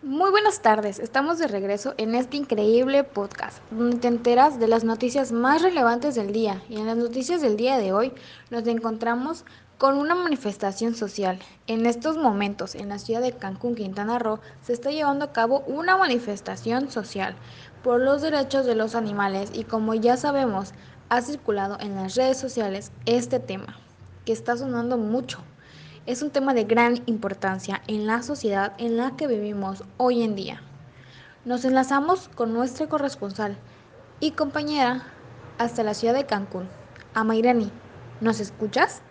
Muy buenas tardes, estamos de regreso en este increíble podcast, donde te enteras de las noticias más relevantes del día. Y en las noticias del día de hoy nos encontramos con una manifestación social. En estos momentos, en la ciudad de Cancún, Quintana Roo, se está llevando a cabo una manifestación social por los derechos de los animales y como ya sabemos, ha circulado en las redes sociales este tema, que está sonando mucho es un tema de gran importancia en la sociedad en la que vivimos hoy en día. Nos enlazamos con nuestra corresponsal y compañera hasta la ciudad de Cancún, Amairani. ¿Nos escuchas?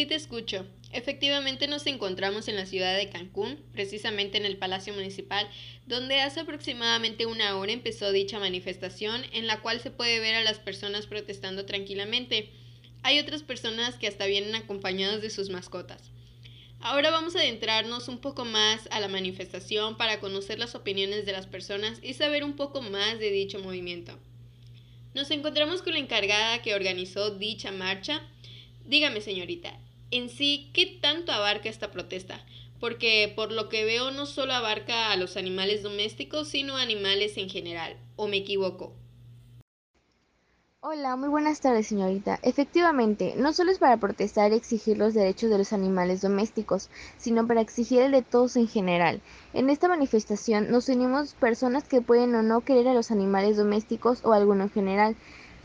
Sí te escucho. Efectivamente nos encontramos en la ciudad de Cancún, precisamente en el Palacio Municipal, donde hace aproximadamente una hora empezó dicha manifestación en la cual se puede ver a las personas protestando tranquilamente. Hay otras personas que hasta vienen acompañadas de sus mascotas. Ahora vamos a adentrarnos un poco más a la manifestación para conocer las opiniones de las personas y saber un poco más de dicho movimiento. Nos encontramos con la encargada que organizó dicha marcha, Dígame, señorita, en sí, ¿qué tanto abarca esta protesta? Porque por lo que veo no solo abarca a los animales domésticos, sino animales en general, ¿o me equivoco? Hola, muy buenas tardes, señorita. Efectivamente, no solo es para protestar y exigir los derechos de los animales domésticos, sino para exigir el de todos en general. En esta manifestación nos unimos personas que pueden o no querer a los animales domésticos o alguno en general,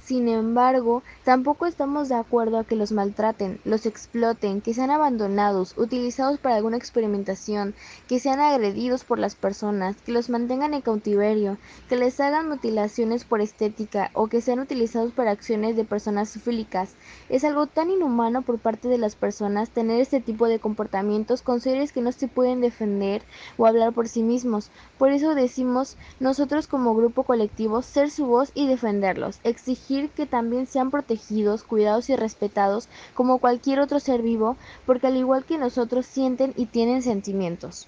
sin embargo, tampoco estamos de acuerdo a que los maltraten, los exploten, que sean abandonados, utilizados para alguna experimentación, que sean agredidos por las personas, que los mantengan en cautiverio, que les hagan mutilaciones por estética o que sean utilizados para acciones de personas fílicas. Es algo tan inhumano por parte de las personas tener este tipo de comportamientos con seres que no se pueden defender o hablar por sí mismos. Por eso decimos nosotros como grupo colectivo ser su voz y defenderlos, exigir que también sean protegidos, cuidados y respetados como cualquier otro ser vivo, porque al igual que nosotros sienten y tienen sentimientos.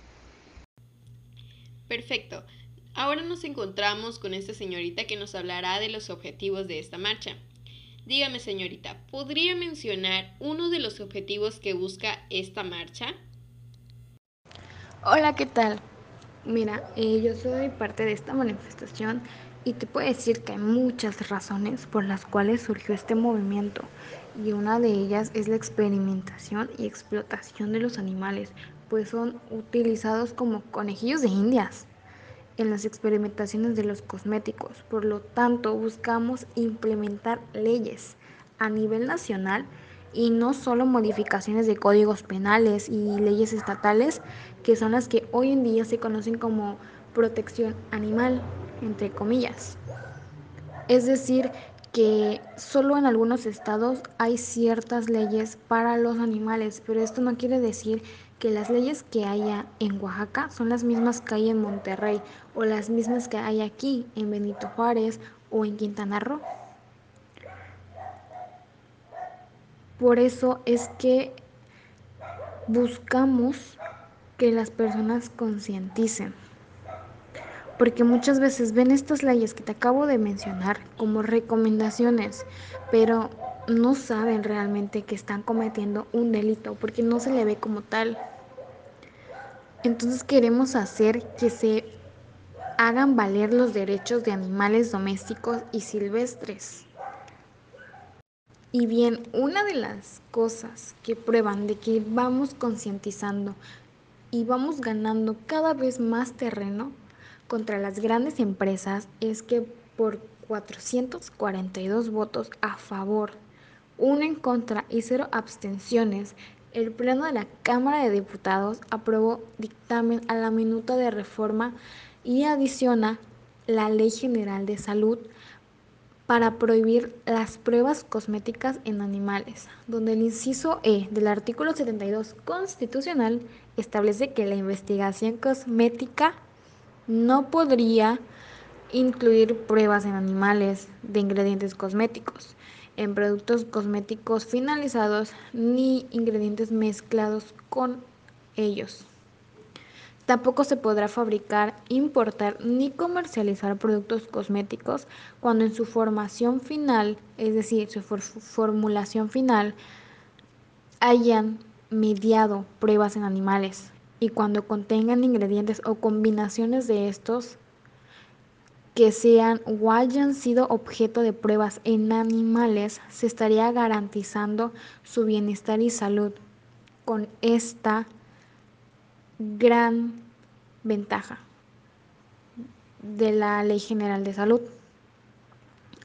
Perfecto. Ahora nos encontramos con esta señorita que nos hablará de los objetivos de esta marcha. Dígame, señorita, ¿podría mencionar uno de los objetivos que busca esta marcha? Hola, ¿qué tal? Mira, eh, yo soy parte de esta manifestación y te puedo decir que hay muchas razones por las cuales surgió este movimiento y una de ellas es la experimentación y explotación de los animales, pues son utilizados como conejillos de indias en las experimentaciones de los cosméticos. Por lo tanto, buscamos implementar leyes a nivel nacional y no solo modificaciones de códigos penales y leyes estatales, que son las que hoy en día se conocen como protección animal entre comillas. Es decir, que solo en algunos estados hay ciertas leyes para los animales, pero esto no quiere decir que las leyes que haya en Oaxaca son las mismas que hay en Monterrey o las mismas que hay aquí en Benito Juárez o en Quintana Roo. Por eso es que buscamos que las personas concienticen porque muchas veces ven estas leyes que te acabo de mencionar como recomendaciones, pero no saben realmente que están cometiendo un delito porque no se le ve como tal. Entonces queremos hacer que se hagan valer los derechos de animales domésticos y silvestres. Y bien, una de las cosas que prueban de que vamos concientizando y vamos ganando cada vez más terreno contra las grandes empresas es que por 442 votos a favor, uno en contra y cero abstenciones, el Pleno de la Cámara de Diputados aprobó dictamen a la minuta de reforma y adiciona la Ley General de Salud para prohibir las pruebas cosméticas en animales, donde el inciso E del artículo 72 constitucional establece que la investigación cosmética no podría incluir pruebas en animales de ingredientes cosméticos, en productos cosméticos finalizados ni ingredientes mezclados con ellos. Tampoco se podrá fabricar, importar ni comercializar productos cosméticos cuando en su formación final, es decir, su for formulación final, hayan mediado pruebas en animales. Y cuando contengan ingredientes o combinaciones de estos que sean o hayan sido objeto de pruebas en animales, se estaría garantizando su bienestar y salud. Con esta gran ventaja de la Ley General de Salud,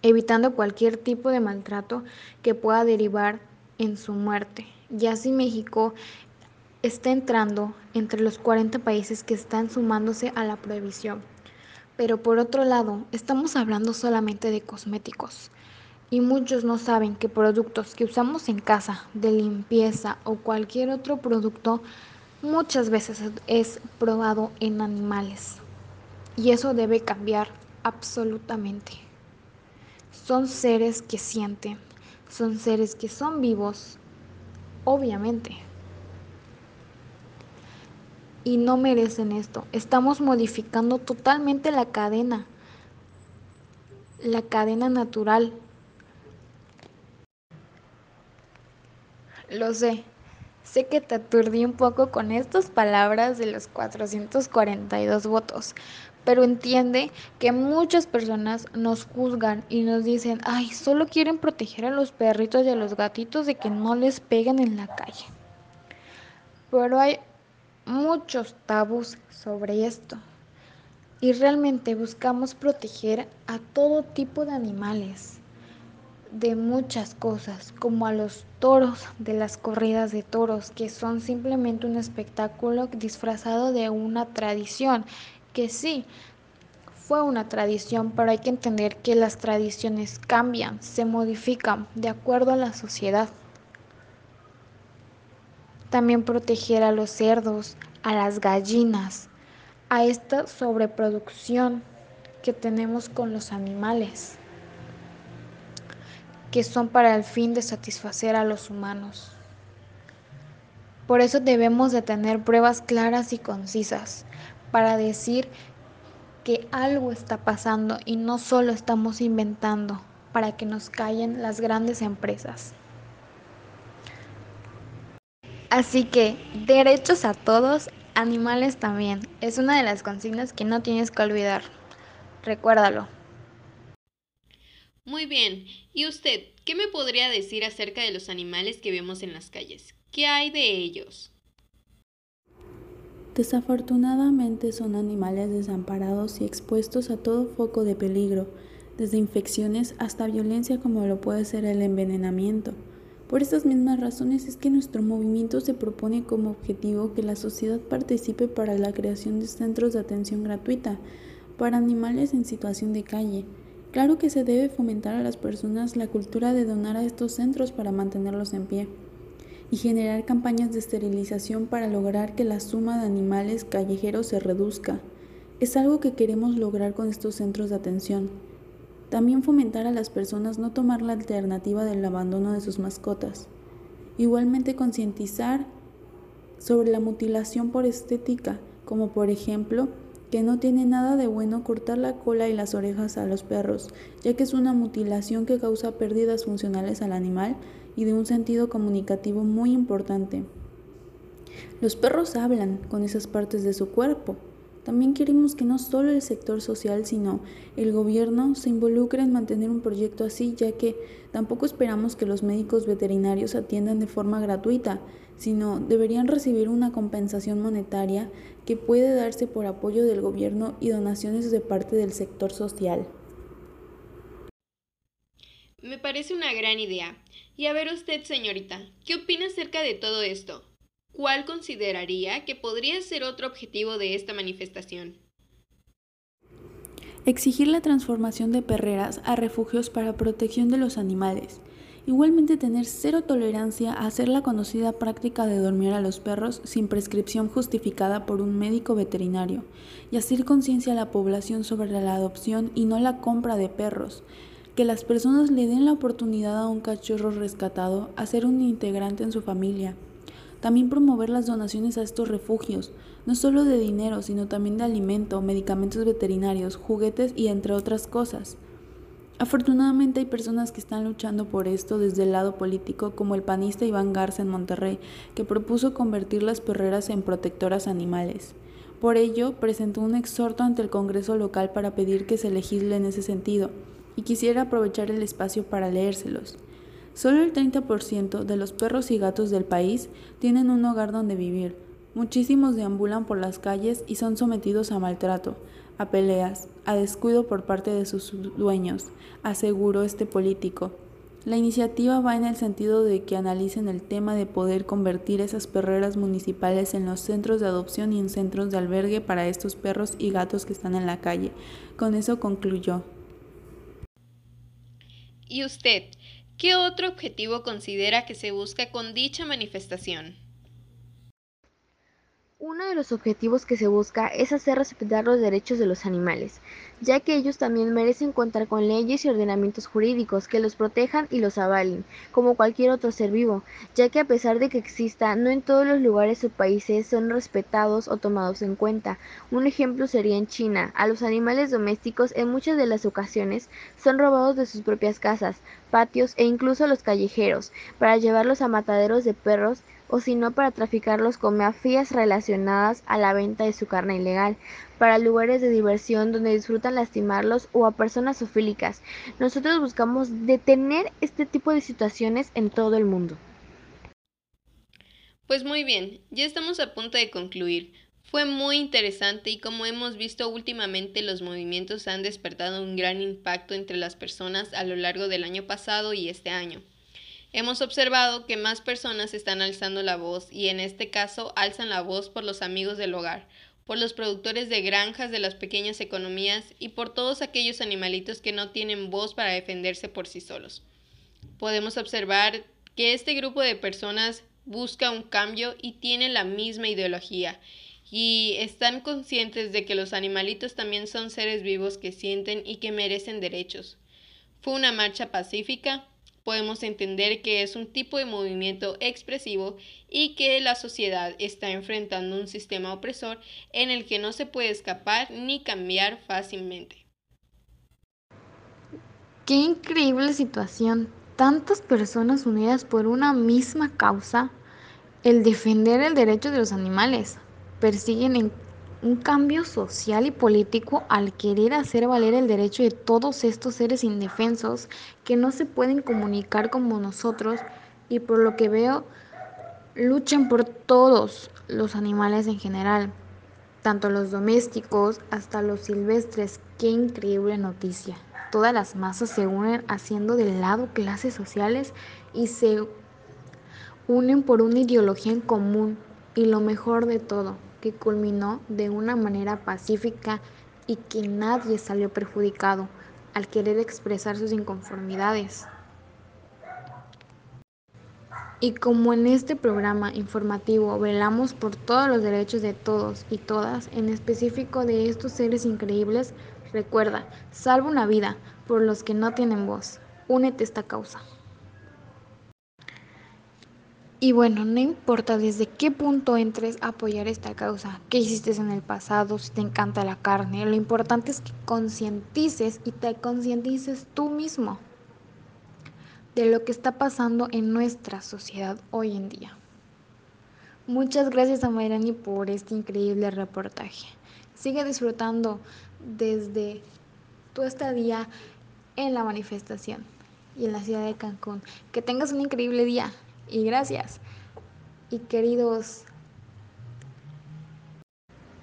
evitando cualquier tipo de maltrato que pueda derivar en su muerte. Ya si México está entrando entre los 40 países que están sumándose a la prohibición. Pero por otro lado, estamos hablando solamente de cosméticos. Y muchos no saben que productos que usamos en casa, de limpieza o cualquier otro producto, muchas veces es probado en animales. Y eso debe cambiar absolutamente. Son seres que sienten, son seres que son vivos, obviamente y no merecen esto. Estamos modificando totalmente la cadena, la cadena natural. Lo sé, sé que te aturdí un poco con estas palabras de los 442 votos, pero entiende que muchas personas nos juzgan y nos dicen, ay, solo quieren proteger a los perritos y a los gatitos de que no les peguen en la calle. Pero hay muchos tabús sobre esto y realmente buscamos proteger a todo tipo de animales de muchas cosas, como a los toros de las corridas de toros, que son simplemente un espectáculo disfrazado de una tradición, que sí, fue una tradición, pero hay que entender que las tradiciones cambian, se modifican de acuerdo a la sociedad. También proteger a los cerdos, a las gallinas, a esta sobreproducción que tenemos con los animales, que son para el fin de satisfacer a los humanos. Por eso debemos de tener pruebas claras y concisas para decir que algo está pasando y no solo estamos inventando para que nos callen las grandes empresas. Así que, derechos a todos, animales también. Es una de las consignas que no tienes que olvidar. Recuérdalo. Muy bien. ¿Y usted qué me podría decir acerca de los animales que vemos en las calles? ¿Qué hay de ellos? Desafortunadamente son animales desamparados y expuestos a todo foco de peligro, desde infecciones hasta violencia como lo puede ser el envenenamiento. Por estas mismas razones es que nuestro movimiento se propone como objetivo que la sociedad participe para la creación de centros de atención gratuita para animales en situación de calle. Claro que se debe fomentar a las personas la cultura de donar a estos centros para mantenerlos en pie y generar campañas de esterilización para lograr que la suma de animales callejeros se reduzca. Es algo que queremos lograr con estos centros de atención. También fomentar a las personas no tomar la alternativa del abandono de sus mascotas. Igualmente concientizar sobre la mutilación por estética, como por ejemplo que no tiene nada de bueno cortar la cola y las orejas a los perros, ya que es una mutilación que causa pérdidas funcionales al animal y de un sentido comunicativo muy importante. Los perros hablan con esas partes de su cuerpo, también queremos que no solo el sector social, sino el gobierno se involucre en mantener un proyecto así, ya que tampoco esperamos que los médicos veterinarios atiendan de forma gratuita, sino deberían recibir una compensación monetaria que puede darse por apoyo del gobierno y donaciones de parte del sector social. Me parece una gran idea. Y a ver usted, señorita, ¿qué opina acerca de todo esto? ¿Cuál consideraría que podría ser otro objetivo de esta manifestación? Exigir la transformación de perreras a refugios para protección de los animales. Igualmente tener cero tolerancia a hacer la conocida práctica de dormir a los perros sin prescripción justificada por un médico veterinario y hacer conciencia a la población sobre la adopción y no la compra de perros. Que las personas le den la oportunidad a un cachorro rescatado a ser un integrante en su familia También promover las donaciones a estos refugios, no solo de dinero, sino también de alimento, medicamentos veterinarios, juguetes y entre otras cosas. Afortunadamente hay personas que están luchando por esto desde el lado político, como el panista Iván Garza en Monterrey, que propuso convertir las perreras en protectoras animales. Por ello, presentó un exhorto ante el Congreso local para pedir que se legisle en ese sentido, y quisiera aprovechar el espacio para leérselos. Solo el 30% de los perros y gatos del país tienen un hogar donde vivir. Muchísimos deambulan por las calles y son sometidos a maltrato, a peleas, a descuido por parte de sus dueños, aseguró este político. La iniciativa va en el sentido de que analicen el tema de poder convertir esas perreras municipales en los centros de adopción y en centros de albergue para estos perros y gatos que están en la calle. Con eso concluyó. ¿Y usted qué otro objetivo considera que se busca con dicha manifestación? Uno de los objetivos que se busca es hacer respetar los derechos de los animales, ya que ellos también merecen contar con leyes y ordenamientos jurídicos que los protejan y los avalen, como cualquier otro ser vivo, ya que a pesar de que exista, no en todos los lugares o países son respetados o tomados en cuenta. Un ejemplo sería en China, a los animales domésticos en muchas de las ocasiones son robados de sus propias casas, patios e incluso los callejeros, para llevarlos a mataderos de perros o si no para traficarlos con mafias relacionadas a la venta de su carne ilegal, para lugares de diversión donde disfrutan lastimarlos o a personas zoofílicas. Nosotros buscamos detener este tipo de situaciones en todo el mundo. Pues muy bien, ya estamos a punto de concluir. Fue muy interesante y como hemos visto últimamente los movimientos han despertado un gran impacto entre las personas a lo largo del año pasado y este año. Hemos observado que más personas están alzando la voz y en este caso alzan la voz por los amigos del hogar, por los productores de granjas de las pequeñas economías y por todos aquellos animalitos que no tienen voz para defenderse por sí solos. Podemos observar que este grupo de personas busca un cambio y tiene la misma ideología y están conscientes de que los animalitos también son seres vivos que sienten y que merecen derechos. Fue una marcha pacífica, podemos entender que es un tipo de movimiento expresivo y que la sociedad está enfrentando un sistema opresor en el que no se puede escapar ni cambiar fácilmente. Qué increíble situación. Tantas personas unidas por una misma causa, el defender el derecho de los animales. Persiguen en un cambio social y político al querer hacer valer el derecho de todos estos seres indefensos que no se pueden comunicar como nosotros y por lo que veo luchan por todos los animales en general, tanto los domésticos hasta los silvestres. Qué increíble noticia. Todas las masas se unen haciendo de lado clases sociales y se unen por una ideología en común y lo mejor de todo, que culminó de una manera pacífica y que nadie salió perjudicado al querer expresar sus inconformidades. Y como en este programa informativo velamos por todos los derechos de todos y todas, en específico de estos seres increíbles, recuerda, salva una vida por los que no tienen voz. Únete a esta causa. Y bueno, no importa desde qué punto entres a apoyar esta causa, qué hiciste en el pasado, si te encanta la carne, lo importante es que concientices y te concientices tú mismo de lo que está pasando en nuestra sociedad hoy en día. Muchas gracias a Mayrani por este increíble reportaje. Sigue disfrutando desde tu estadía en la manifestación y en la ciudad de Cancún. Que tengas un increíble día y gracias. Y queridos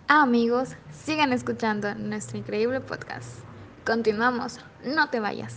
amigos, sigan escuchando nuestro increíble podcast. Continuamos, no te vayas.